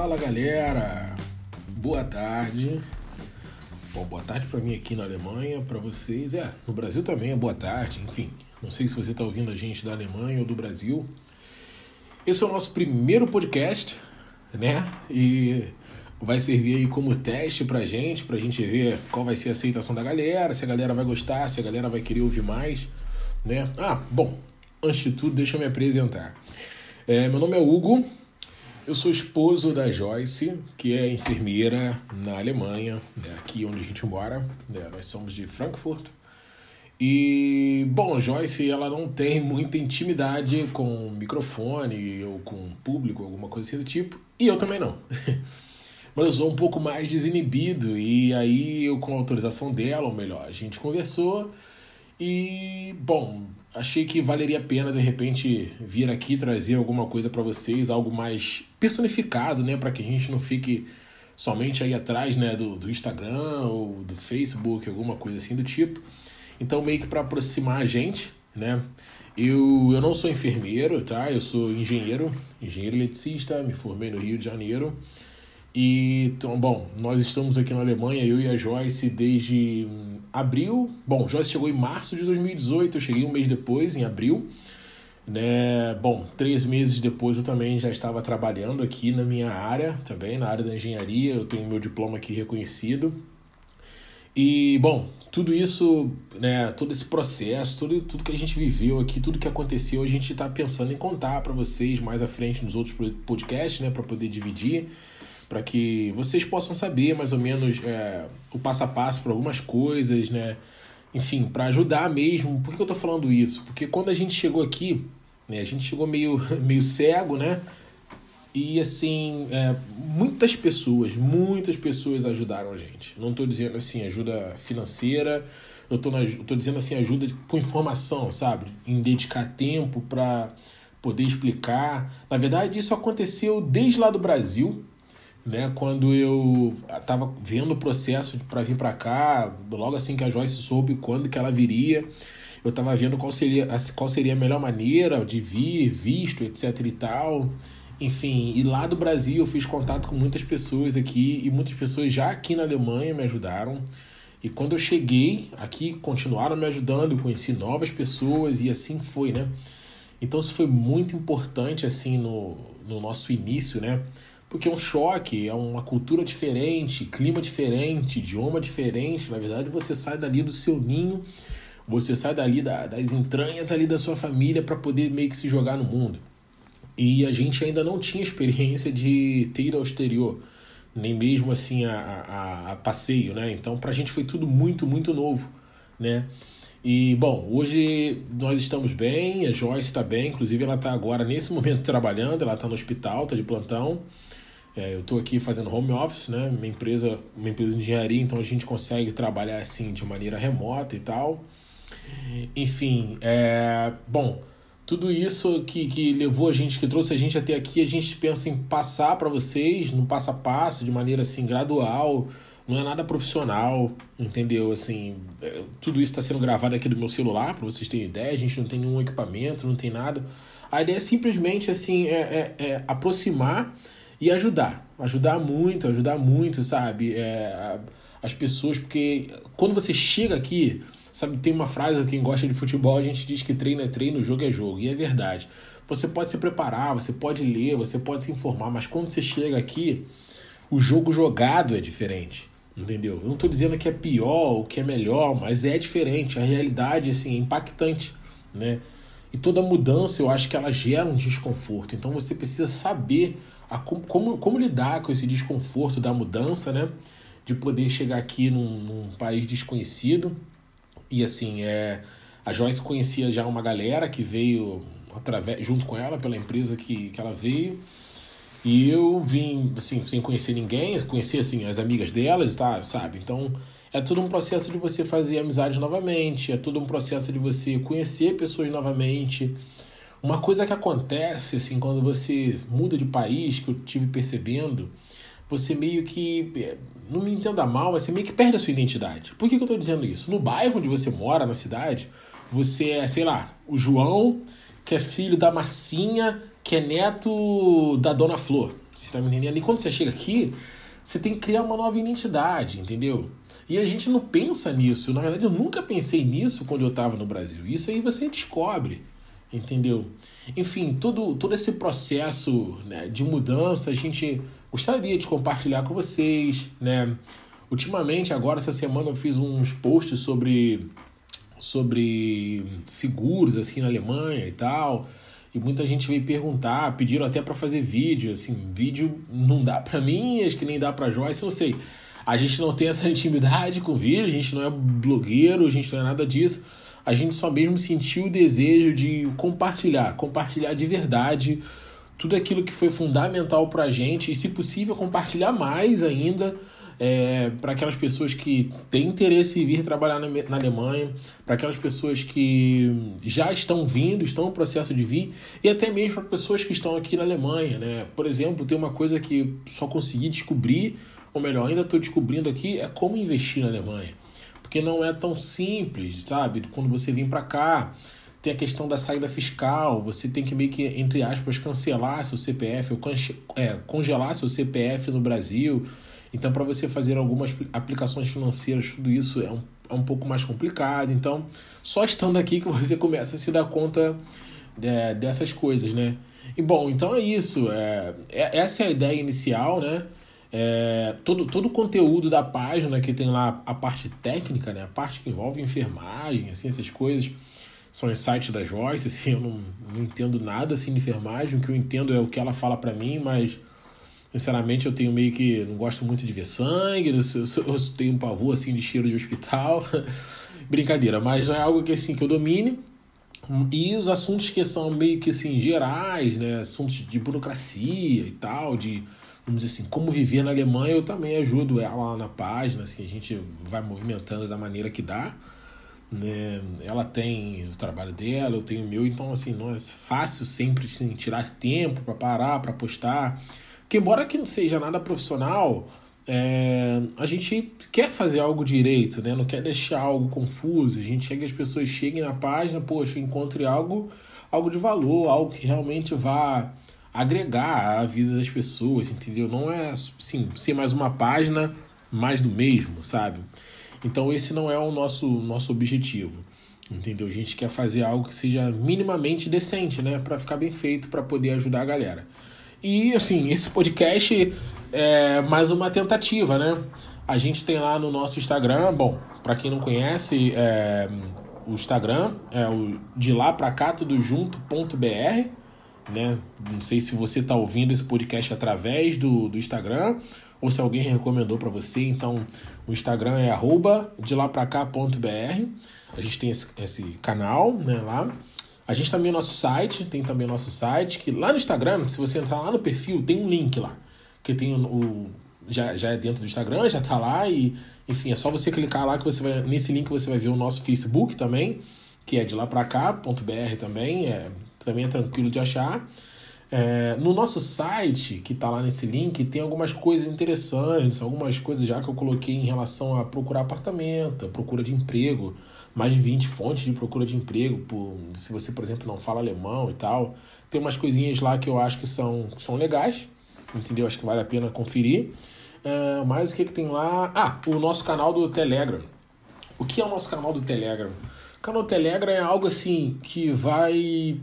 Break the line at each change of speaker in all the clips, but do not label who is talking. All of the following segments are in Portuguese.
Fala galera, boa tarde. Bom, boa tarde para mim aqui na Alemanha, para vocês. É, no Brasil também é boa tarde, enfim. Não sei se você está ouvindo a gente da Alemanha ou do Brasil. Esse é o nosso primeiro podcast, né? E vai servir aí como teste pra gente, pra gente ver qual vai ser a aceitação da galera, se a galera vai gostar, se a galera vai querer ouvir mais, né? Ah, bom, antes de tudo, deixa eu me apresentar. É, meu nome é Hugo, eu sou esposo da Joyce, que é enfermeira na Alemanha, né, aqui onde a gente mora. Né, nós somos de Frankfurt. E, bom, Joyce, ela não tem muita intimidade com microfone ou com público, alguma coisa assim do tipo. E eu também não. Mas eu sou um pouco mais desinibido. E aí, eu, com a autorização dela, ou melhor, a gente conversou e, bom, achei que valeria a pena de repente vir aqui trazer alguma coisa para vocês, algo mais personificado, né, para que a gente não fique somente aí atrás, né, do, do Instagram ou do Facebook, alguma coisa assim do tipo. Então, meio que para aproximar a gente, né? Eu, eu não sou enfermeiro, tá? Eu sou engenheiro, engenheiro eletricista, me formei no Rio de Janeiro. E, então, bom, nós estamos aqui na Alemanha, eu e a Joyce, desde hum, abril. Bom, Joyce chegou em março de 2018, eu cheguei um mês depois, em abril. Né? Bom, três meses depois eu também já estava trabalhando aqui na minha área, também na área da engenharia. Eu tenho meu diploma aqui reconhecido. E, bom, tudo isso, né, todo esse processo, tudo, tudo que a gente viveu aqui, tudo que aconteceu, a gente está pensando em contar para vocês mais à frente nos outros podcasts, né, para poder dividir para que vocês possam saber mais ou menos é, o passo a passo para algumas coisas, né? Enfim, para ajudar mesmo. Por que eu estou falando isso? Porque quando a gente chegou aqui, né, a gente chegou meio, meio cego, né? E assim, é, muitas pessoas, muitas pessoas ajudaram a gente. Não estou dizendo assim, ajuda financeira, eu estou dizendo assim, ajuda com informação, sabe? Em dedicar tempo para poder explicar. Na verdade, isso aconteceu desde lá do Brasil, né? Quando eu estava vendo o processo para vir para cá, logo assim que a Joyce soube quando que ela viria, eu estava vendo qual seria, qual seria a melhor maneira de vir, visto, etc e tal. Enfim, e lá do Brasil eu fiz contato com muitas pessoas aqui e muitas pessoas já aqui na Alemanha me ajudaram. E quando eu cheguei aqui, continuaram me ajudando, conheci novas pessoas e assim foi, né? Então isso foi muito importante assim no, no nosso início, né? Porque é um choque, é uma cultura diferente, clima diferente, idioma diferente. Na verdade, você sai dali do seu ninho, você sai dali da, das entranhas ali da sua família para poder meio que se jogar no mundo. E a gente ainda não tinha experiência de ter ido ao exterior, nem mesmo assim a, a, a passeio, né? Então, para a gente foi tudo muito, muito novo, né? E, bom, hoje nós estamos bem, a Joyce está bem, inclusive ela está agora, nesse momento, trabalhando, ela está no hospital, está de plantão. É, eu estou aqui fazendo home office, né? Minha empresa, uma empresa de engenharia, então a gente consegue trabalhar assim de maneira remota e tal. Enfim, é, bom, tudo isso que, que levou a gente, que trouxe a gente até aqui, a gente pensa em passar para vocês no passo a passo, de maneira assim gradual, não é nada profissional, entendeu? Assim, é, tudo isso está sendo gravado aqui do meu celular, para vocês terem ideia, a gente não tem nenhum equipamento, não tem nada. A ideia é simplesmente assim, é, é, é aproximar e ajudar. Ajudar muito, ajudar muito, sabe? É, as pessoas, porque quando você chega aqui, sabe, tem uma frase, quem gosta de futebol, a gente diz que treino é treino, jogo é jogo, e é verdade. Você pode se preparar, você pode ler, você pode se informar, mas quando você chega aqui, o jogo jogado é diferente. Entendeu? Eu não estou dizendo que é pior ou que é melhor, mas é diferente. A realidade assim, é impactante. Né? E toda mudança eu acho que ela gera um desconforto. Então você precisa saber a, como, como lidar com esse desconforto da mudança, né? De poder chegar aqui num, num país desconhecido. E assim, é, a Joyce conhecia já uma galera que veio através, junto com ela, pela empresa que, que ela veio. E eu vim, assim, sem conhecer ninguém, conhecer, assim, as amigas delas, tá, sabe? Então, é todo um processo de você fazer amizades novamente, é todo um processo de você conhecer pessoas novamente, uma coisa que acontece assim quando você muda de país, que eu tive percebendo, você meio que, não me entenda mal, mas você meio que perde a sua identidade. Por que, que eu estou dizendo isso? No bairro onde você mora, na cidade, você é, sei lá, o João, que é filho da Marcinha, que é neto da Dona Flor, Você tá me entendendo? E quando você chega aqui, você tem que criar uma nova identidade, entendeu? E a gente não pensa nisso. Na verdade, eu nunca pensei nisso quando eu estava no Brasil. Isso aí você descobre, entendeu? Enfim, todo, todo esse processo né, de mudança a gente gostaria de compartilhar com vocês, né? Ultimamente, agora, essa semana, eu fiz uns posts sobre, sobre seguros, assim, na Alemanha e tal. E muita gente veio perguntar, pediram até para fazer vídeo, assim, vídeo não dá para mim, acho que nem dá para Joyce, eu sei. A gente não tem essa intimidade com vídeo, a gente não é blogueiro, a gente não é nada disso. A gente só mesmo sentiu o desejo de compartilhar, compartilhar de verdade tudo aquilo que foi fundamental para a gente e, se possível, compartilhar mais ainda é, para aquelas pessoas que têm interesse em vir trabalhar na, na Alemanha, para aquelas pessoas que já estão vindo, estão no processo de vir, e até mesmo para pessoas que estão aqui na Alemanha. Né? Por exemplo, tem uma coisa que só consegui descobrir, ou melhor, ainda estou descobrindo aqui, é como investir na Alemanha. Porque não é tão simples, sabe? Quando você vem para cá, tem a questão da saída fiscal, você tem que meio que, entre aspas, cancelar seu CPF ou é, congelar seu CPF no Brasil. Então, para você fazer algumas aplicações financeiras, tudo isso é um, é um pouco mais complicado. Então, só estando aqui que você começa a se dar conta é, dessas coisas, né? E bom, então é isso. É, é, essa é a ideia inicial, né? É, todo, todo o conteúdo da página que tem lá a parte técnica, né? A parte que envolve enfermagem, assim, essas coisas são os sites da Joyce, assim, eu não, não entendo nada assim de enfermagem, o que eu entendo é o que ela fala para mim, mas Sinceramente, eu tenho meio que. Não gosto muito de ver sangue, eu, eu, eu tenho um pavor assim de cheiro de hospital. Brincadeira, mas não é algo que assim que eu domine. E os assuntos que são meio que assim, gerais, né? Assuntos de burocracia e tal, de vamos dizer assim, como viver na Alemanha, eu também ajudo ela lá na página, assim, a gente vai movimentando da maneira que dá. Né? Ela tem o trabalho dela, eu tenho o meu, então assim, não é fácil sempre assim, tirar tempo para parar, para postar. Que embora que não seja nada profissional, é, a gente quer fazer algo direito, né? Não quer deixar algo confuso. A gente quer que as pessoas cheguem na página, poxa, encontre algo, algo de valor, algo que realmente vá agregar a vida das pessoas, entendeu? Não é, sim, ser mais uma página mais do mesmo, sabe? Então esse não é o nosso nosso objetivo. Entendeu? A gente quer fazer algo que seja minimamente decente, né, para ficar bem feito, para poder ajudar a galera. E assim, esse podcast é mais uma tentativa, né? A gente tem lá no nosso Instagram, bom, para quem não conhece, é, o Instagram é o de lá para cá tudo junto.br, né? Não sei se você está ouvindo esse podcast através do, do Instagram ou se alguém recomendou para você. Então, o Instagram é arroba de lá pra. A gente tem esse, esse canal, né, lá. A gente também o nosso site, tem também o nosso site, que lá no Instagram, se você entrar lá no perfil, tem um link lá. Que tem o. o já, já é dentro do Instagram, já tá lá e. Enfim, é só você clicar lá que você vai. Nesse link você vai ver o nosso Facebook também, que é de lá pra também. É, também é tranquilo de achar. É, no nosso site, que está lá nesse link, tem algumas coisas interessantes, algumas coisas já que eu coloquei em relação a procurar apartamento, procura de emprego mais de 20 fontes de procura de emprego, por, se você, por exemplo, não fala alemão e tal. Tem umas coisinhas lá que eu acho que são, são legais, entendeu? Acho que vale a pena conferir. Uh, mas o que, que tem lá? Ah, o nosso canal do Telegram. O que é o nosso canal do Telegram? O canal Telegram é algo assim que vai.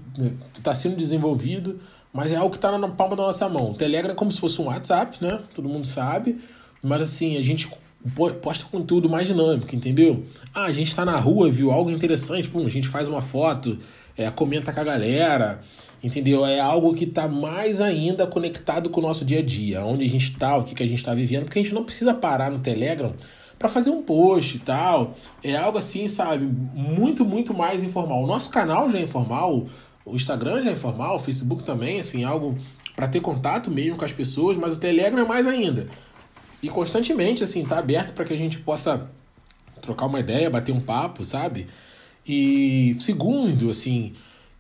está né, sendo desenvolvido, mas é algo que está na palma da nossa mão. O Telegram é como se fosse um WhatsApp, né? Todo mundo sabe. Mas assim, a gente posta conteúdo mais dinâmico, entendeu? Ah, a gente está na rua, viu algo interessante, pum, a gente faz uma foto, é, comenta com a galera, entendeu? É algo que está mais ainda conectado com o nosso dia a dia, onde a gente está, o que, que a gente está vivendo, porque a gente não precisa parar no Telegram para fazer um post e tal. É algo assim, sabe? Muito, muito mais informal. O nosso canal já é informal, o Instagram já é informal, o Facebook também, assim, algo para ter contato mesmo com as pessoas, mas o Telegram é mais ainda e constantemente, assim, tá aberto para que a gente possa trocar uma ideia, bater um papo, sabe? E segundo, assim,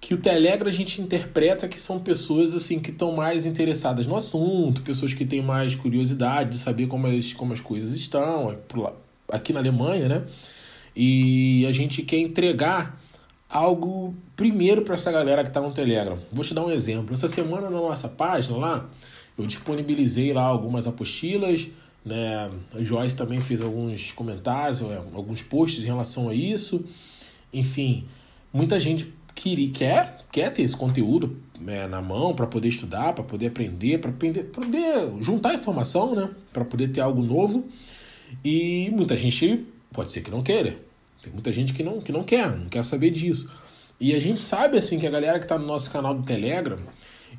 que o Telegram a gente interpreta que são pessoas assim que estão mais interessadas no assunto, pessoas que têm mais curiosidade de saber como as, como as coisas estão é aqui na Alemanha, né? E a gente quer entregar algo primeiro para essa galera que está no Telegram. Vou te dar um exemplo. Essa semana na nossa página lá, Eu disponibilizei lá algumas apostilas, né? A Joyce também fez alguns comentários, é, alguns posts em relação a isso. Enfim, muita gente queria, quer, quer ter esse conteúdo né, na mão para poder estudar, para poder aprender, para poder, poder juntar informação, né? Para poder ter algo novo. E muita gente pode ser que não queira. Tem muita gente que não, que não quer, não quer saber disso. E a gente sabe assim que a galera que está no nosso canal do Telegram,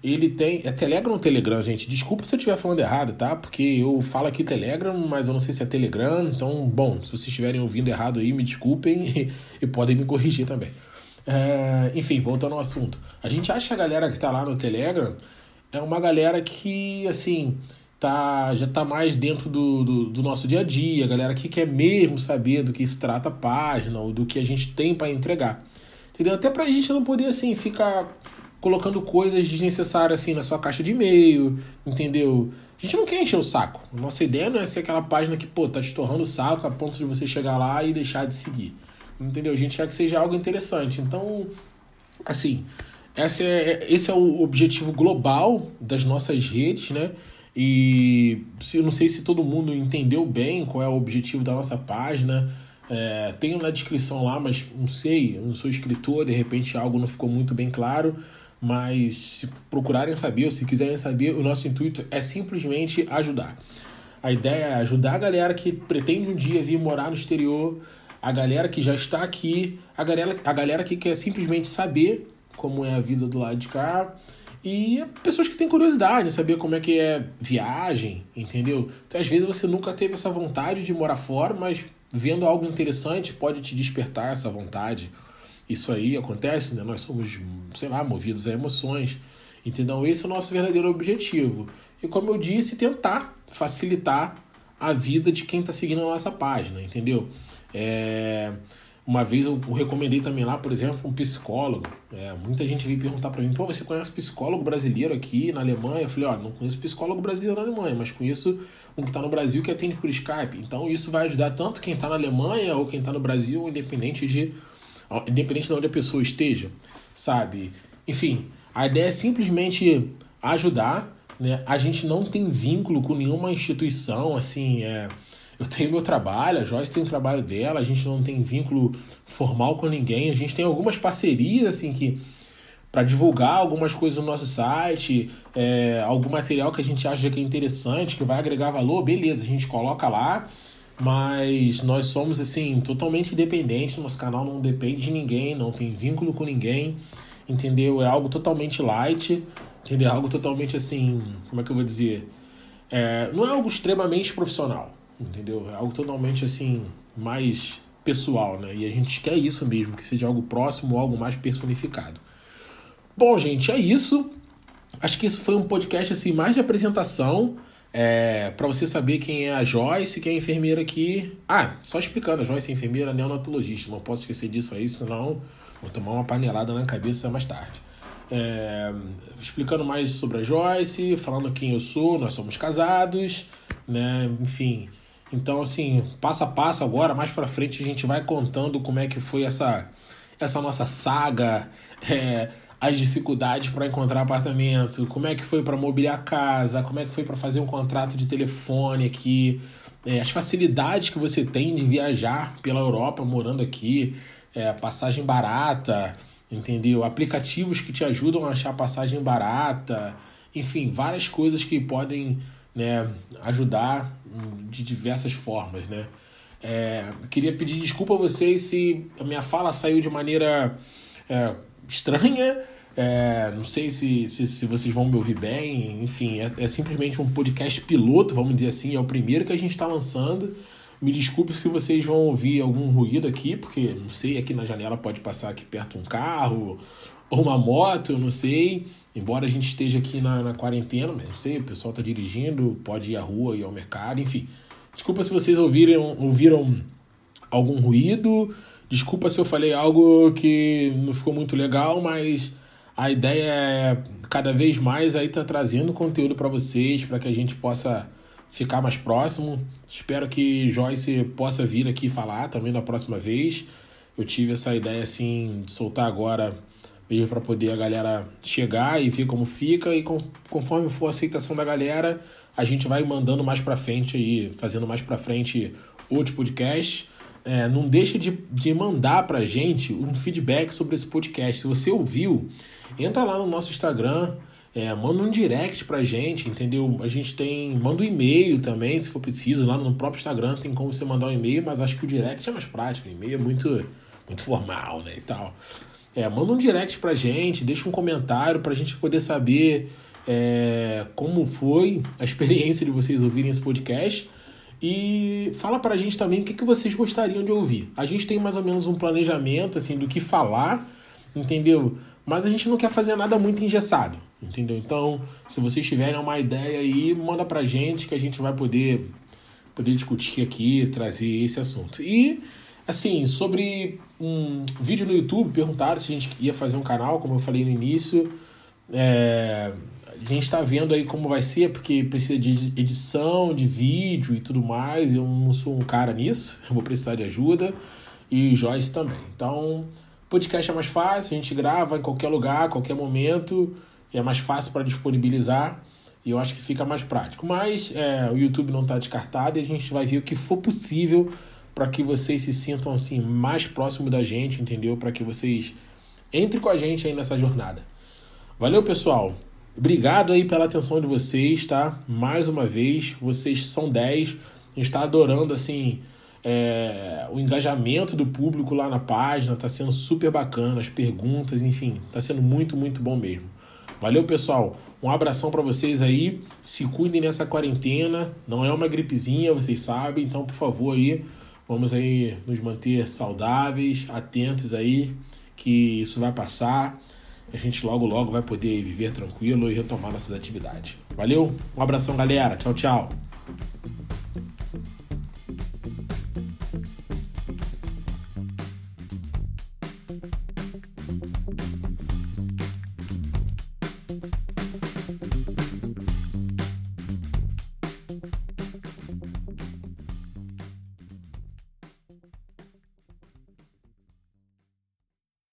ele tem. É Telegram ou Telegram, gente? Desculpa se eu estiver falando errado, tá? Porque eu falo aqui Telegram, mas eu não sei se é Telegram. Então, bom, se vocês estiverem ouvindo errado aí, me desculpem e, e podem me corrigir também. É, enfim, voltando ao assunto. A gente acha que a galera que está lá no Telegram é uma galera que, assim, tá, já tá mais dentro do, do, do, nosso dia a dia, galera que quer mesmo saber do que se trata a página ou do que a gente tem para entregar. Entendeu? Até pra gente não poder, assim, ficar colocando coisas desnecessárias, assim, na sua caixa de e-mail, entendeu? A gente não quer encher o saco. Nossa ideia não é ser aquela página que, pô, tá te o saco a ponto de você chegar lá e deixar de seguir. Entendeu? A gente quer que seja algo interessante. Então, assim, esse é, esse é o objetivo global das nossas redes, né? E eu não sei se todo mundo entendeu bem qual é o objetivo da nossa página. É, tenho na descrição lá, mas não sei, eu não sou escritor, de repente algo não ficou muito bem claro. Mas se procurarem saber, ou se quiserem saber, o nosso intuito é simplesmente ajudar. A ideia é ajudar a galera que pretende um dia vir morar no exterior, a galera que já está aqui, a galera, a galera que quer simplesmente saber como é a vida do lado de cá e pessoas que têm curiosidade, saber como é que é viagem, entendeu? Então, às vezes você nunca teve essa vontade de morar fora, mas vendo algo interessante pode te despertar essa vontade. Isso aí acontece, né? Nós somos, sei lá, movidos a emoções. Entendeu? Esse é o nosso verdadeiro objetivo. E como eu disse, tentar facilitar a vida de quem está seguindo a nossa página, entendeu? É... Uma vez eu recomendei também lá, por exemplo, um psicólogo. É, muita gente veio perguntar para mim: pô, você conhece psicólogo brasileiro aqui na Alemanha? Eu falei: ó, não conheço psicólogo brasileiro na Alemanha, mas conheço um que está no Brasil que atende por Skype. Então isso vai ajudar tanto quem está na Alemanha ou quem está no Brasil, independente de, independente de onde a pessoa esteja, sabe? Enfim, a ideia é simplesmente ajudar. Né? A gente não tem vínculo com nenhuma instituição, assim, é eu tenho meu trabalho, a Joyce tem o trabalho dela, a gente não tem vínculo formal com ninguém, a gente tem algumas parcerias assim que para divulgar algumas coisas no nosso site, é, algum material que a gente acha que é interessante, que vai agregar valor, beleza, a gente coloca lá, mas nós somos assim totalmente independentes, nosso canal não depende de ninguém, não tem vínculo com ninguém, entendeu? É algo totalmente light, entendeu? É algo totalmente assim, como é que eu vou dizer? É, não é algo extremamente profissional entendeu? É algo totalmente assim, mais pessoal, né? E a gente quer isso mesmo, que seja algo próximo, algo mais personificado. Bom, gente, é isso. Acho que isso foi um podcast assim mais de apresentação. É, para você saber quem é a Joyce, quem é a enfermeira aqui. Ah, só explicando, a Joyce é enfermeira neonatologista. Não posso esquecer disso aí, senão vou tomar uma panelada na cabeça mais tarde. É, explicando mais sobre a Joyce, falando quem eu sou, nós somos casados, né? Enfim, então, assim, passo a passo agora, mais para frente, a gente vai contando como é que foi essa, essa nossa saga, é, as dificuldades para encontrar apartamento, como é que foi para mobiliar a casa, como é que foi para fazer um contrato de telefone aqui, é, as facilidades que você tem de viajar pela Europa morando aqui, é, passagem barata, entendeu? Aplicativos que te ajudam a achar passagem barata, enfim, várias coisas que podem né, ajudar de diversas formas, né? É, queria pedir desculpa a vocês se a minha fala saiu de maneira é, estranha. É, não sei se, se, se, vocês vão me ouvir bem. Enfim, é, é, simplesmente um podcast piloto, vamos dizer assim. É o primeiro que a gente está lançando. Me desculpe se vocês vão ouvir algum ruído aqui, porque não sei, aqui na janela pode passar aqui perto um carro ou uma moto, eu não sei. Embora a gente esteja aqui na, na quarentena, mas não sei, o pessoal está dirigindo, pode ir à rua, ir ao mercado, enfim. Desculpa se vocês ouviram, ouviram algum ruído, desculpa se eu falei algo que não ficou muito legal, mas a ideia é cada vez mais aí tá trazendo conteúdo para vocês, para que a gente possa ficar mais próximo. Espero que Joyce possa vir aqui falar também na próxima vez. Eu tive essa ideia assim de soltar agora meio para poder a galera chegar e ver como fica e conforme for a aceitação da galera, a gente vai mandando mais para frente aí, fazendo mais para frente outros podcasts. É, não deixa de, de mandar pra gente um feedback sobre esse podcast. Se você ouviu, entra lá no nosso Instagram, é, manda um direct pra gente, entendeu? A gente tem. Manda um e-mail também, se for preciso. Lá no próprio Instagram tem como você mandar um e-mail, mas acho que o direct é mais prático. O e-mail é muito, muito formal, né? E tal. É, manda um direct pra gente, deixa um comentário pra gente poder saber é, como foi a experiência de vocês ouvirem esse podcast. E fala pra gente também o que, que vocês gostariam de ouvir. A gente tem mais ou menos um planejamento assim do que falar, entendeu? Mas a gente não quer fazer nada muito engessado, entendeu? Então, se vocês tiverem uma ideia aí, manda pra gente que a gente vai poder poder discutir aqui, trazer esse assunto. E Assim, sobre um vídeo no YouTube, perguntaram se a gente ia fazer um canal, como eu falei no início. É, a gente está vendo aí como vai ser, porque precisa de edição, de vídeo e tudo mais. Eu não sou um cara nisso, eu vou precisar de ajuda. E Joyce também. Então, podcast é mais fácil, a gente grava em qualquer lugar, qualquer momento, é mais fácil para disponibilizar. E eu acho que fica mais prático. Mas é, o YouTube não está descartado e a gente vai ver o que for possível para que vocês se sintam assim mais próximo da gente, entendeu? Para que vocês entrem com a gente aí nessa jornada. Valeu, pessoal. Obrigado aí pela atenção de vocês, tá? Mais uma vez, vocês são 10. A gente está adorando assim é, o engajamento do público lá na página, tá sendo super bacana, as perguntas, enfim, tá sendo muito, muito bom mesmo. Valeu, pessoal. Um abração para vocês aí. Se cuidem nessa quarentena. Não é uma gripezinha, vocês sabem. Então, por favor, aí, Vamos aí nos manter saudáveis, atentos aí, que isso vai passar. A gente logo, logo vai poder viver tranquilo e retomar nossas atividades. Valeu? Um abração, galera. Tchau, tchau.